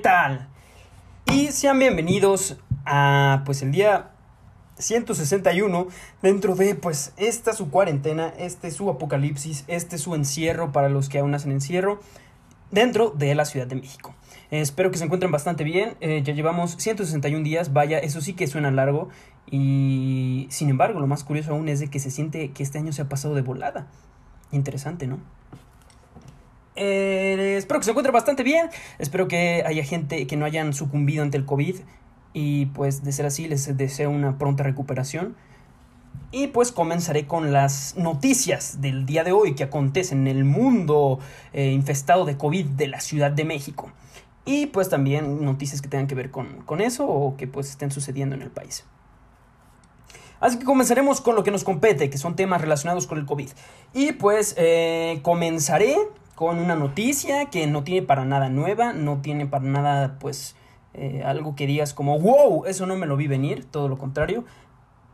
tal? Y sean bienvenidos a pues el día 161 dentro de pues esta su cuarentena, este su apocalipsis, este su encierro para los que aún hacen encierro dentro de la Ciudad de México. Espero que se encuentren bastante bien. Eh, ya llevamos 161 días, vaya, eso sí que suena largo. Y sin embargo, lo más curioso aún es de que se siente que este año se ha pasado de volada. Interesante, ¿no? Eh, espero que se encuentre bastante bien. Espero que haya gente que no hayan sucumbido ante el COVID. Y pues de ser así, les deseo una pronta recuperación. Y pues comenzaré con las noticias del día de hoy que acontecen en el mundo eh, infestado de COVID de la Ciudad de México. Y pues también noticias que tengan que ver con, con eso o que pues estén sucediendo en el país. Así que comenzaremos con lo que nos compete, que son temas relacionados con el COVID. Y pues eh, comenzaré con una noticia que no tiene para nada nueva, no tiene para nada pues eh, algo que digas como, wow, eso no me lo vi venir, todo lo contrario.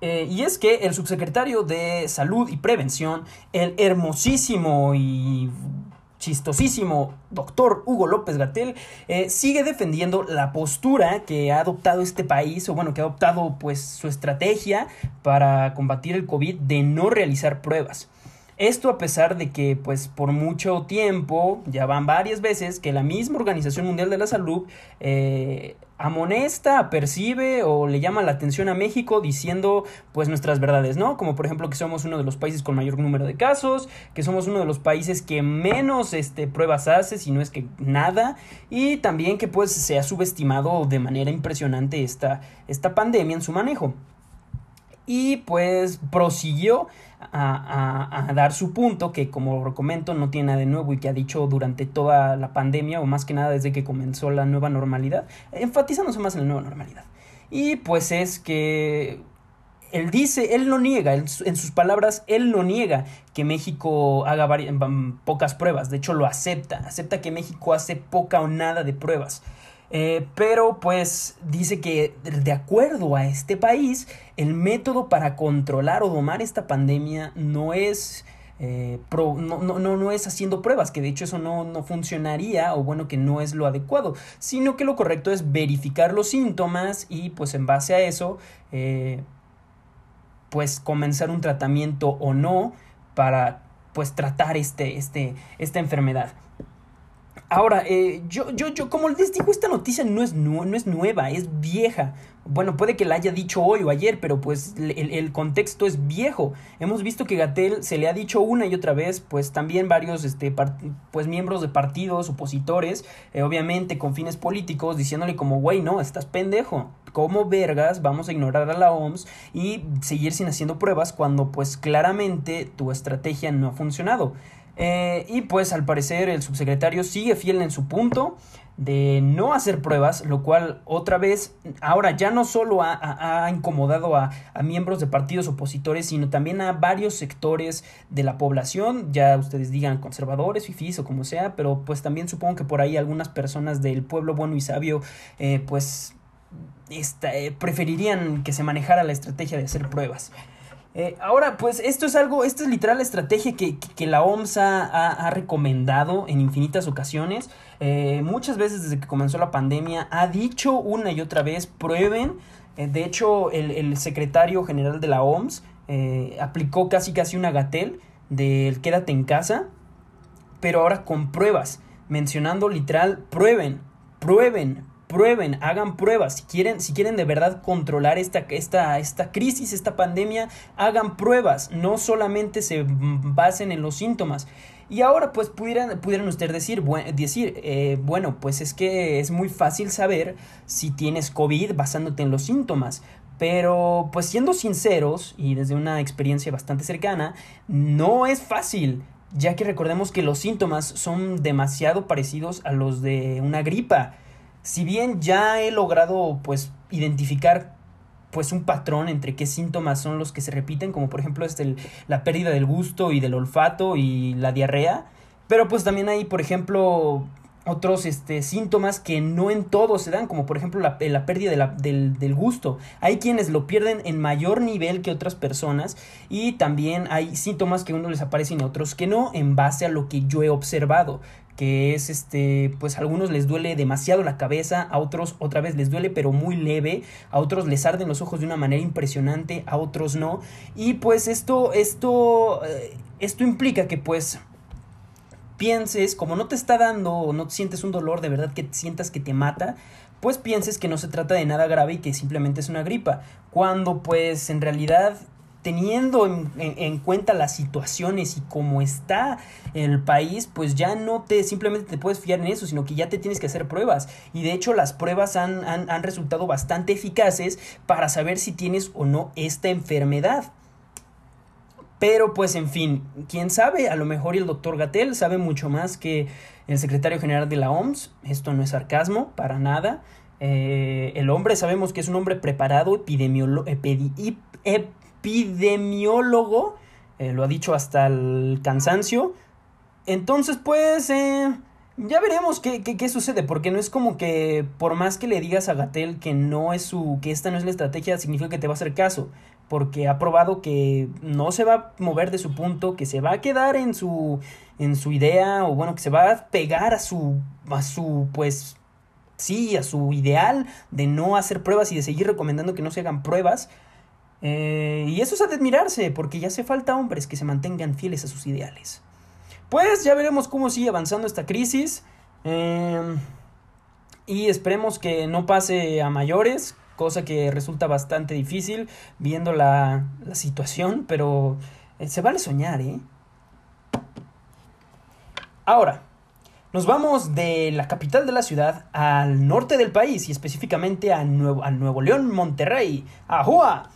Eh, y es que el subsecretario de Salud y Prevención, el hermosísimo y chistosísimo doctor Hugo López Gatel eh, sigue defendiendo la postura que ha adoptado este país, o bueno, que ha adoptado pues su estrategia para combatir el COVID de no realizar pruebas. Esto a pesar de que, pues, por mucho tiempo, ya van varias veces, que la misma Organización Mundial de la Salud eh, amonesta, percibe o le llama la atención a México diciendo, pues, nuestras verdades, ¿no? Como por ejemplo que somos uno de los países con mayor número de casos, que somos uno de los países que menos este, pruebas hace, si no es que nada, y también que, pues, se ha subestimado de manera impresionante esta, esta pandemia en su manejo. Y pues prosiguió a, dar su punto, que como lo comento no tiene nada de nuevo y que ha dicho durante toda la pandemia o más que nada desde que comenzó la nueva normalidad, enfatizándose más en la nueva normalidad. Y pues es que él dice, él no niega, en sus palabras, él no niega que México haga pocas pruebas, de hecho lo acepta, acepta que México hace poca o nada de pruebas. Eh, pero pues dice que de acuerdo a este país, el método para controlar o domar esta pandemia no es... Eh, no, no, no, es haciendo pruebas, que de hecho eso no, no, funcionaría o bueno que no es lo adecuado, sino que lo correcto es verificar los síntomas y pues en base a eso eh, pues comenzar un tratamiento o no para pues tratar este, este, esta enfermedad. Ahora, eh, yo, yo, yo, como les digo, esta noticia no es, no es nueva, es vieja. Bueno, puede que la haya dicho hoy o ayer, pero pues el, contexto es viejo. Hemos visto que Gatel se le ha dicho una y otra vez, pues también varios este, pues, miembros de partidos opositores, eh, obviamente con fines políticos, diciéndole como, güey, no, estás pendejo. ¿Cómo vergas vamos a ignorar a la OMS y seguir sin haciendo pruebas cuando pues claramente tu estrategia no ha funcionado? Eh, y pues al parecer el subsecretario sigue fiel en su punto de no hacer pruebas, lo cual otra vez ahora ya no solo ha, incomodado a, miembros de partidos opositores, sino también a varios sectores de la población, ya ustedes digan conservadores, fifís o como sea, pero pues también supongo que por ahí algunas personas del pueblo bueno y sabio eh, pues eh, preferirían que se manejara la estrategia de hacer pruebas. Eh, ahora, pues esto es algo, esta es literal la estrategia que, la OMS ha, recomendado en infinitas ocasiones. Eh, muchas veces desde que comenzó la pandemia ha dicho una y otra vez, prueben. Eh, de hecho, el, secretario general de la OMS aplicó casi casi una gatel del quédate en casa, pero ahora con pruebas, mencionando literal, prueben, prueben, prueben, hagan pruebas. Si quieren, si quieren de verdad controlar esta, esta, esta crisis, esta pandemia, hagan pruebas. No solamente se basen en los síntomas. Y ahora pues pudieran, pudieran ustedes decir, decir eh, bueno, pues es que es muy fácil saber si tienes COVID basándote en los síntomas. Pero pues siendo sinceros y desde una experiencia bastante cercana, no es fácil ya que recordemos que los síntomas son demasiado parecidos a los de una gripa si bien ya he logrado pues identificar pues un patrón entre qué síntomas son los que se repiten, como por ejemplo este, la pérdida del gusto y del olfato y la diarrea, pero pues también hay por ejemplo otros este, síntomas que no en todos se dan, como por ejemplo la, pérdida del, del, gusto. Hay quienes lo pierden en mayor nivel que otras personas y también hay síntomas que a uno les aparecen y a otros que no, en base a lo que yo he observado que es este, pues a algunos les duele demasiado la cabeza, a otros otra vez les duele pero muy leve, a otros les arden los ojos de una manera impresionante, a otros no. Y pues esto, esto, eh, esto implica que pues pienses, como no te está dando no sientes un dolor de verdad que sientas que te mata, pues pienses que no se trata de nada grave y que simplemente es una gripa. Cuando pues en realidad teniendo en, cuenta las situaciones y cómo está el país, pues ya no te simplemente te puedes fiar en eso, sino que ya te tienes que hacer pruebas. Y de hecho las pruebas han, han, resultado bastante eficaces para saber si tienes o no esta enfermedad. Pero pues en fin, quién sabe, a lo mejor el doctor Gatel sabe mucho más que el secretario general de la OMS, esto no es sarcasmo, para nada. Eh, el hombre sabemos que es un hombre preparado, epidemiólogo, epidemiólogo eh, lo ha dicho hasta el cansancio. Entonces pues eh, ya veremos qué, qué, qué, sucede, porque no es como que por más que le digas a Gatel que no es su, que esta no es la estrategia, significa que te va a hacer caso porque ha probado que no se va a mover de su punto, que se va a quedar en su en su idea o bueno, que se va a pegar a su a su pues sí, a su ideal de no hacer pruebas y de seguir recomendando que no se hagan pruebas. Eh, y eso es a admirarse, porque ya hace falta hombres que se mantengan fieles a sus ideales. Pues ya veremos cómo sigue avanzando esta crisis. Eh, y esperemos que no pase a mayores, cosa que resulta bastante difícil viendo la, situación, pero eh, se vale soñar, ¿eh? Ahora, nos vamos de la capital de la ciudad al norte del país y específicamente a Nuevo, a Nuevo León, Monterrey, Ajua,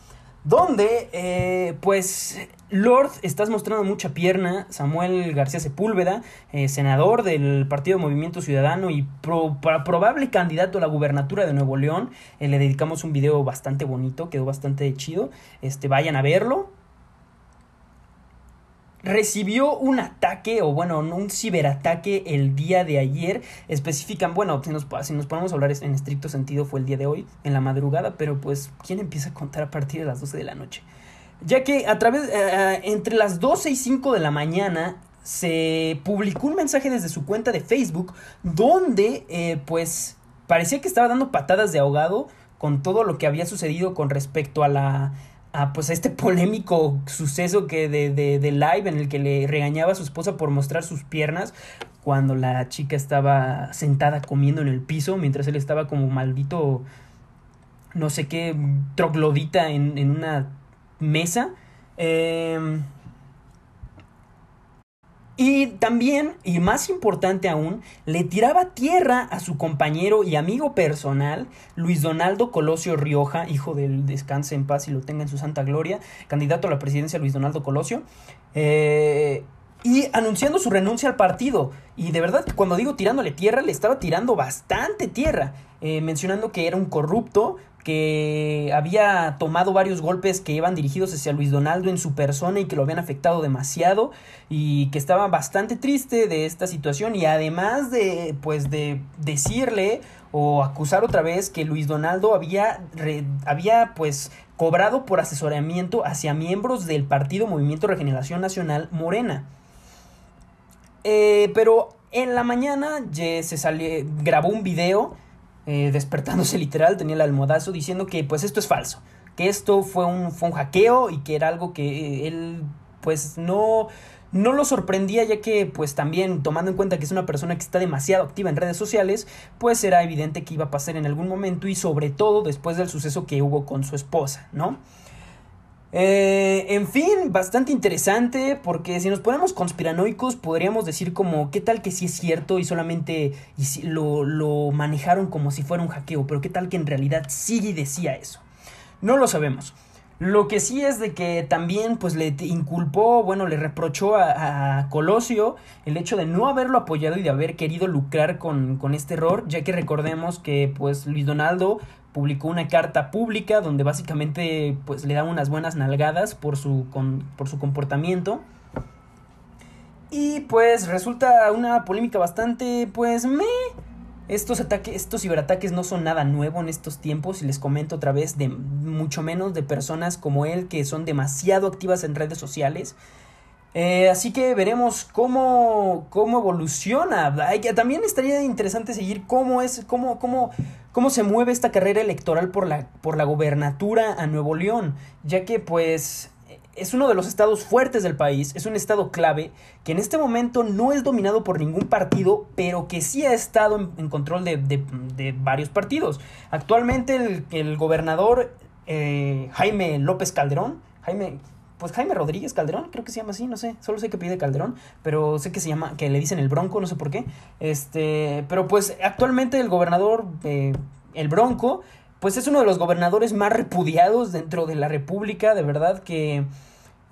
donde pues, pues Lord, estás mostrando mucha pierna. Samuel García Sepúlveda, eh, senador del Partido Movimiento Ciudadano y probable candidato a la gubernatura de Nuevo León. Eh, le dedicamos un video bastante bonito, quedó bastante chido. Este, vayan a verlo. Recibió un ataque, o bueno, un ciberataque el día de ayer. Especifican, bueno, si nos, si nos ponemos a hablar en estricto sentido, fue el día de hoy, en la madrugada, pero pues, ¿quién empieza a contar a partir de las 12 de la noche? ya que a través, eh, eh, entre las 12 y 5 de la mañana se publicó un mensaje desde su cuenta de Facebook donde eh, pues parecía que estaba dando patadas de ahogado con todo lo que había sucedido con respecto a la a pues a este polémico suceso que de, de, de live en el que le regañaba a su esposa por mostrar sus piernas cuando la chica estaba sentada comiendo en el piso mientras él estaba como maldito no sé qué troglodita en, en una mesa. Em, y también, y más importante aún, le tiraba tierra a su compañero y amigo personal, Luis Donaldo Colosio Rioja, hijo del descanse en paz y lo tenga en su santa gloria, candidato a la presidencia Luis Donaldo Colosio, eh, y anunciando su renuncia al partido. Y de verdad, cuando digo tirándole tierra, le estaba tirando bastante tierra, eh, mencionando que era un corrupto, que había tomado varios golpes que iban dirigidos hacia Luis Donaldo en su persona y que lo habían afectado demasiado y que estaba bastante triste de esta situación y además de pues de decirle o acusar otra vez que Luis Donaldo había había pues cobrado por asesoramiento hacia miembros del partido Movimiento Regeneración Nacional Morena. Eh, pero en la mañana se grabó un video eh, despertándose literal, tenía el almohadazo diciendo que pues esto es falso, que esto fue un, fue hackeo y que era algo que él pues no, no lo sorprendía ya que pues también tomando en cuenta que es una persona que está demasiado activa en redes sociales, pues era evidente que iba a pasar en algún momento y sobre todo después del suceso que hubo con su esposa, ¿no? Eh, en fin, bastante interesante porque si nos ponemos conspiranoicos podríamos decir como qué tal que sí es cierto y solamente lo, lo manejaron como si fuera un hackeo, pero qué tal que en realidad sí decía eso. No lo sabemos. Lo que sí es de que también pues le inculpó, bueno, le reprochó a, a, Colosio el hecho de no haberlo apoyado y de haber querido lucrar con, con este error, ya que recordemos que pues Luis Donaldo publicó una carta pública donde básicamente pues le da unas buenas nalgadas por su, por su comportamiento. Y pues resulta una polémica bastante pues me... Estos ataques, estos ciberataques no son nada nuevo en estos tiempos y les comento otra vez de mucho menos de personas como él que son demasiado activas en redes sociales Eh, así que veremos cómo, cómo evoluciona. también estaría interesante seguir cómo es, cómo, cómo, cómo se mueve esta carrera electoral por la, por la gobernatura a Nuevo León, ya que pues es uno de los estados fuertes del país, es un estado clave que en este momento no es dominado por ningún partido, pero que sí ha estado en, control de, varios partidos. Actualmente el, gobernador eh, Jaime López Calderón, Jaime, pues Jaime Rodríguez Calderón, creo que se llama así, no sé, solo sé que pide Calderón, pero sé que se llama, que le dicen el Bronco, no sé por qué. Este, pero pues actualmente el gobernador, eh, el Bronco, pues es uno de los gobernadores más repudiados dentro de la República, de verdad que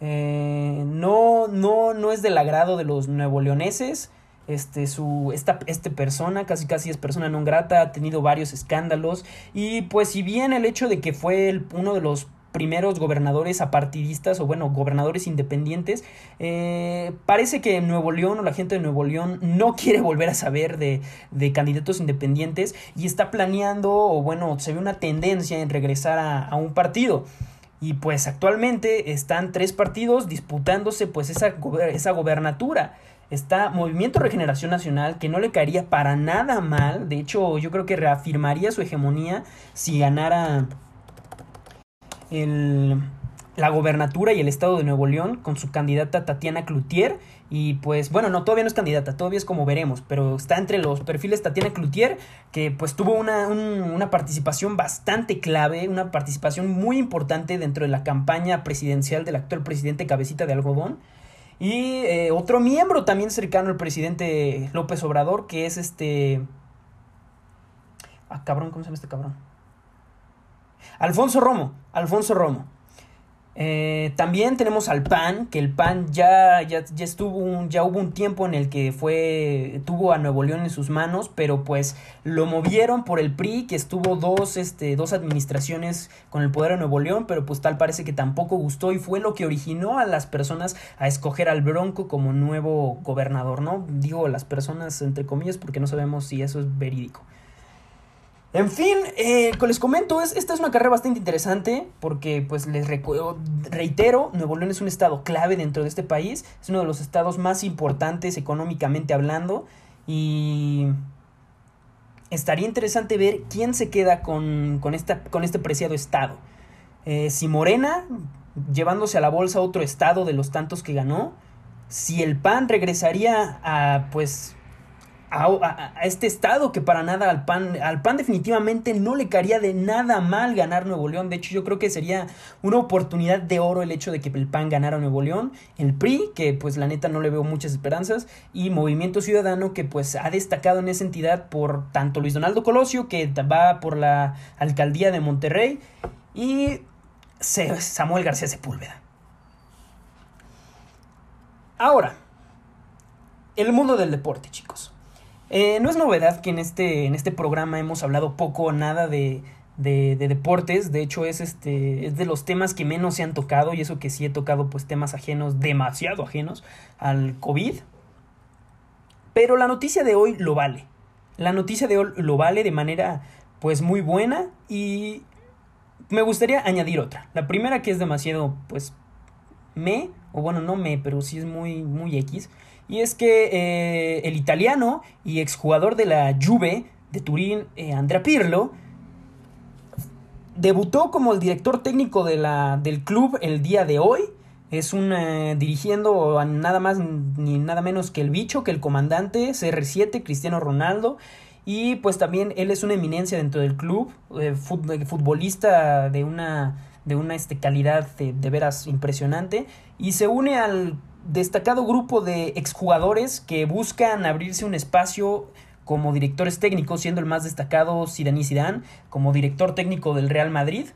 eh, no, no, no es del agrado de los nuevo leoneses. Este, su, esta este persona, casi casi es persona non grata, ha tenido varios escándalos. Y pues si bien el hecho de que fue uno de los primeros gobernadores apartidistas o bueno, gobernadores independientes, eh, parece que Nuevo León o la gente de Nuevo León no quiere volver a saber de, de, candidatos independientes y está planeando o bueno, se ve una tendencia en regresar a, a un partido. Y pues actualmente están tres partidos disputándose pues esa, esa gobernatura. Está Movimiento Regeneración Nacional, que no le caería para nada mal. De hecho, yo creo que reafirmaría su hegemonía si ganara el, la gobernatura y el estado de Nuevo León con su candidata Tatiana Cloutier. Y pues bueno, no, todavía no es candidata, todavía es como veremos, pero está entre los perfiles Tatiana Cloutier, que pues tuvo una, una participación bastante clave, una participación muy importante dentro de la campaña presidencial del actual presidente Cabecita de Algodón. Y eh, otro miembro también cercano al presidente López Obrador, que es este... Ah, cabrón, ¿cómo se llama este cabrón? Alfonso Romo, Alfonso Romo. Eh, también tenemos al PAN, que el PAN ya, ya, ya estuvo ya hubo un tiempo en el que fue, tuvo a Nuevo León en sus manos, pero pues lo movieron por el PRI, que estuvo dos, este, dos administraciones con el poder de Nuevo León, pero pues tal parece que tampoco gustó y fue lo que originó a las personas a escoger al Bronco como nuevo gobernador, ¿no? Digo las personas entre comillas porque no sabemos si eso es verídico. En fin, eh, les comento, es, esta es una carrera bastante interesante porque, pues, les reitero, Nuevo León es un estado clave dentro de este país, es uno de los estados más importantes económicamente hablando y estaría interesante ver quién se queda con, con, esta, con este preciado estado. Eh, si Morena, llevándose a la bolsa otro estado de los tantos que ganó, si el PAN regresaría a, pues, a, este estado que para nada al PAN, al PAN definitivamente no le caería de nada mal ganar Nuevo León. De hecho, yo creo que sería una oportunidad de oro el hecho de que el PAN ganara Nuevo León. El PRI, que pues la neta no le veo muchas esperanzas. Y Movimiento Ciudadano, que pues ha destacado en esa entidad por tanto Luis Donaldo Colosio, que va por la alcaldía de Monterrey, y Samuel García Sepúlveda. Ahora, el mundo del deporte, chicos. Eh, no es novedad que en este, en este programa hemos hablado poco o nada de, de, deportes. De hecho, es, este, es de los temas que menos se han tocado. Y eso que sí he tocado, pues temas ajenos, demasiado ajenos al COVID. Pero la noticia de hoy lo vale. La noticia de hoy lo vale de manera, pues, muy buena. Y me gustaría añadir otra. La primera que es demasiado, pues, me, o bueno, no me, pero sí es muy, muy X y es que eh, el italiano y exjugador de la Juve de Turín, eh, Andrea Pirlo, debutó como el director técnico de la, del club el día de hoy. Es un eh, dirigiendo a nada más ni nada menos que el bicho, que el comandante CR7, Cristiano Ronaldo. Y pues también él es una eminencia dentro del club, futbolista de una, de una este, calidad de, de veras impresionante. Y se une al destacado grupo de exjugadores que buscan abrirse un espacio como directores técnicos, siendo el más destacado Zidane Zidane como director técnico del Real Madrid.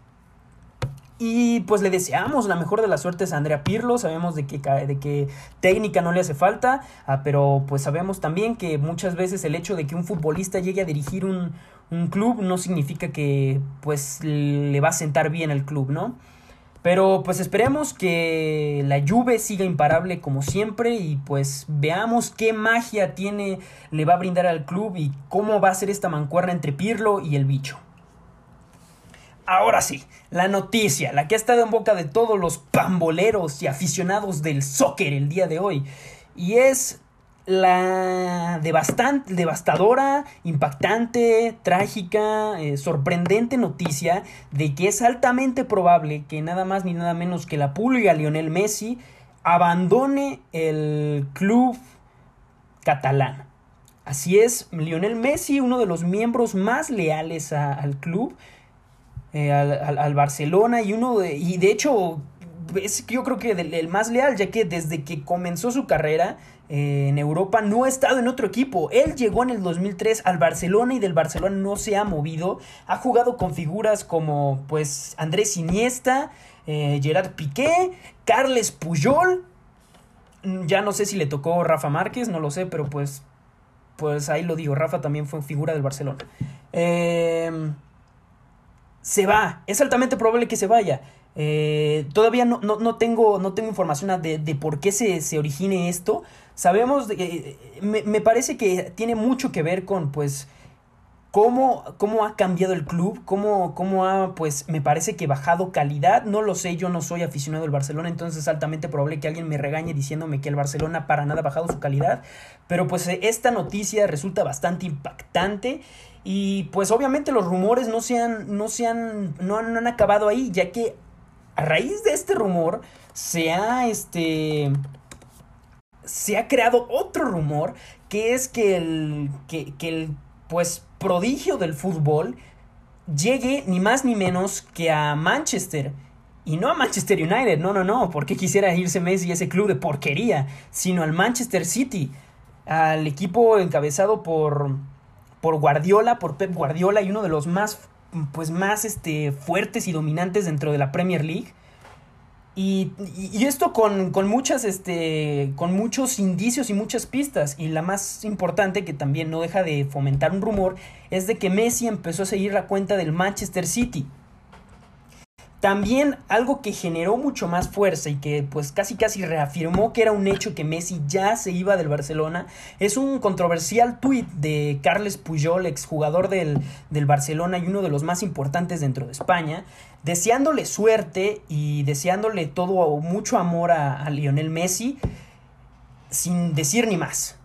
Y pues le deseamos la mejor de las suertes a Andrea Pirlo, sabemos de que, de que técnica no le hace falta, ah, pero pues sabemos también que muchas veces el hecho de que un futbolista llegue a dirigir un, un club no significa que pues le va a sentar bien al club, ¿no? Pero pues esperemos que la Juve siga imparable como siempre y pues veamos qué magia tiene, le va a brindar al club y cómo va a ser esta mancuerna entre Pirlo y el bicho. Ahora sí, la noticia, la que ha estado en boca de todos los pamboleros y aficionados del soccer el día de hoy. Y es la devastadora, impactante, trágica, eh, sorprendente noticia de que es altamente probable que nada más ni nada menos que la pulga Lionel Messi abandone el club catalán. Así es, Lionel Messi, uno de los miembros más leales al club, eh, al, Barcelona y uno de, y de hecho es yo creo que el, más leal ya que desde que comenzó su carrera en Europa no ha estado en otro equipo. Él llegó en el 2003 al Barcelona y del Barcelona no se ha movido. Ha jugado con figuras como pues Andrés Iniesta, eh, Gerard Piqué, Carles Puyol. Ya no sé si le tocó Rafa Márquez, no lo sé, pero pues pues ahí lo digo, Rafa también fue figura del Barcelona. Eh, se va. Es altamente probable que se vaya. Eh, todavía no, no, tengo, no tengo información de, de por qué se, se, origine esto. Sabemos, eh, me, me, parece que tiene mucho que ver con, pues, cómo, cómo ha cambiado el club, cómo, cómo ha, pues, me parece que bajado calidad. No lo sé, yo no soy aficionado del Barcelona, entonces es altamente probable que alguien me regañe diciéndome que el Barcelona para nada ha bajado su calidad. Pero, pues, esta noticia resulta bastante impactante. Y pues obviamente los rumores no se han, no se no han, acabado ahí, ya que a raíz de este rumor se ha, este, se ha creado otro rumor que es que el, que, que el, pues, prodigio del fútbol llegue ni más ni menos que a Manchester. Y no a Manchester United, no, no, no, porque quisiera irse Messi a ese club de porquería, sino al Manchester City, al equipo encabezado por por Guardiola, por Pep Guardiola y uno de los más, pues más este, fuertes y dominantes dentro de la Premier League. Y, y, esto con, con, muchas, este, con muchos indicios y muchas pistas. Y la más importante, que también no deja de fomentar un rumor, es de que Messi empezó a seguir la cuenta del Manchester City. También algo que generó mucho más fuerza y que pues casi casi reafirmó que era un hecho que Messi ya se iba del Barcelona es un controversial tuit de Carles Puyol, exjugador del, del Barcelona y uno de los más importantes dentro de España, deseándole suerte y deseándole todo mucho amor a, a Lionel Messi sin decir ni más.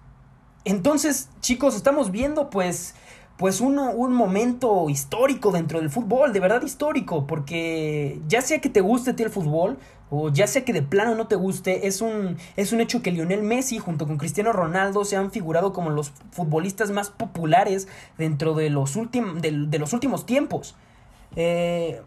Entonces, chicos, estamos viendo pues pues un, momento histórico dentro del fútbol, de verdad histórico, porque ya sea que te guste a ti el fútbol, o ya sea que de plano no te guste, es un, es un hecho que Lionel Messi junto con Cristiano Ronaldo se han figurado como los futbolistas más populares dentro de los, de, de los últimos tiempos. Eh,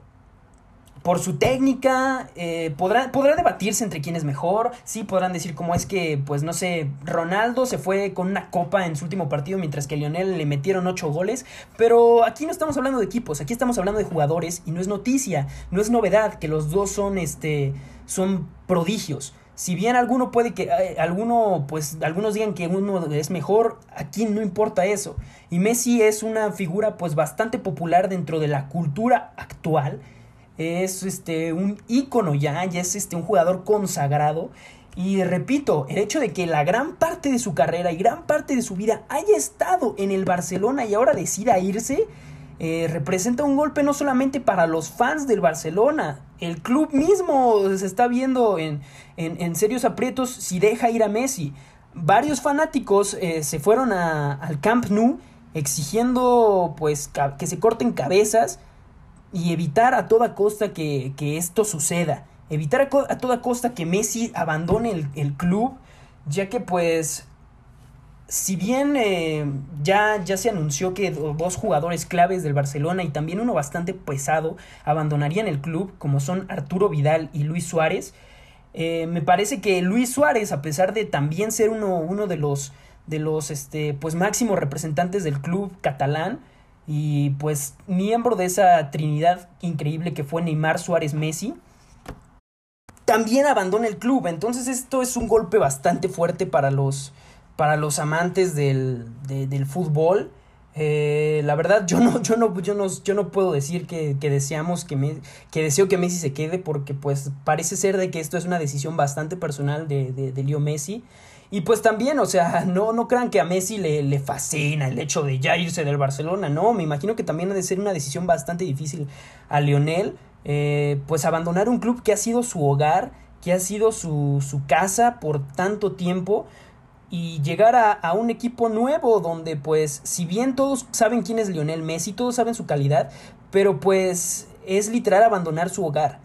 por su técnica, eh, podrá, podrá debatirse entre quién es mejor, sí podrán decir cómo es que, pues no sé, Ronaldo se fue con una copa en su último partido mientras que Lionel le metieron ocho goles, pero aquí no estamos hablando de equipos, aquí estamos hablando de jugadores y no es noticia, no es novedad que los dos son, este, son prodigios. Si bien alguno puede que, eh, alguno, pues algunos digan que uno es mejor, aquí no importa eso. Y Messi es una figura pues bastante popular dentro de la cultura actual es este, un ícono ya, ya es este, un jugador consagrado. Y repito, el hecho de que la gran parte de su carrera y gran parte de su vida haya estado en el Barcelona y ahora decida irse, eh, representa un golpe no solamente para los fans del Barcelona, el club mismo se está viendo en, en, serios aprietos si deja ir a Messi. Varios fanáticos eh, se fueron al Camp Nou exigiendo pues que se corten cabezas y evitar a toda costa que, esto suceda. Evitar a, toda costa que Messi abandone el, club, ya que pues si bien eh, ya, ya se anunció que dos jugadores claves del Barcelona y también uno bastante pesado abandonarían el club, como son Arturo Vidal y Luis Suárez, eh, me parece que Luis Suárez, a pesar de también ser uno, uno de los, de los este, pues, máximos representantes del club catalán, y pues miembro de esa trinidad increíble que fue Neymar Suárez Messi, también abandona el club. Entonces esto es un golpe bastante fuerte para los, para los amantes del, del fútbol. Eh, la verdad, yo no, yo no, yo no, yo no puedo decir que, que deseamos que, me, que deseo que Messi se quede, porque pues parece ser de que esto es una decisión bastante personal de, de, de Leo Messi. Y pues también, o sea, no, no crean que a Messi le, le fascina el hecho de ya irse del Barcelona, no, me imagino que también ha de ser una decisión bastante difícil a Lionel, eh, pues abandonar un club que ha sido su hogar, que ha sido su, su casa por tanto tiempo y llegar a, a, un equipo nuevo donde pues si bien todos saben quién es Lionel Messi, todos saben su calidad, pero pues es literal abandonar su hogar.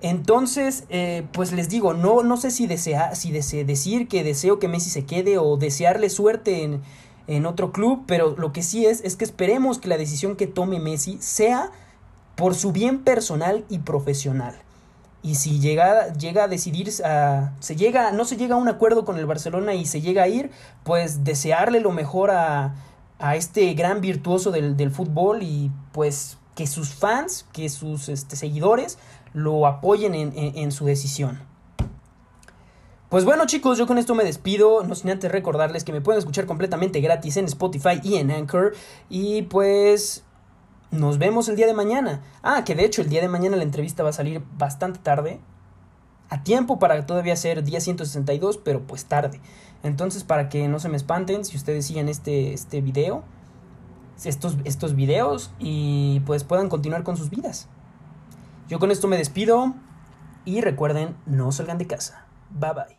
Entonces, eh, pues les digo, no, no sé si, desea, si desee decir que deseo que Messi se quede o desearle suerte en, en otro club, pero lo que sí es es que esperemos que la decisión que tome Messi sea por su bien personal y profesional. Y si llega, llega a decidir, se llega, no se llega a un acuerdo con el Barcelona y se llega a ir, pues desearle lo mejor a, a este gran virtuoso del, del, fútbol y pues que sus fans, que sus este, seguidores lo apoyen en, en, su decisión. Pues bueno chicos, yo con esto me despido, no sin antes recordarles que me pueden escuchar completamente gratis en Spotify y en Anchor y pues nos vemos el día de mañana. Ah, que de hecho el día de mañana la entrevista va a salir bastante tarde, a tiempo para todavía ser día 162, pero pues tarde. Entonces para que no se me espanten si ustedes siguen este, este video, estos, estos videos y pues puedan continuar con sus vidas. Yo con esto me despido y recuerden, no salgan de casa. Bye bye.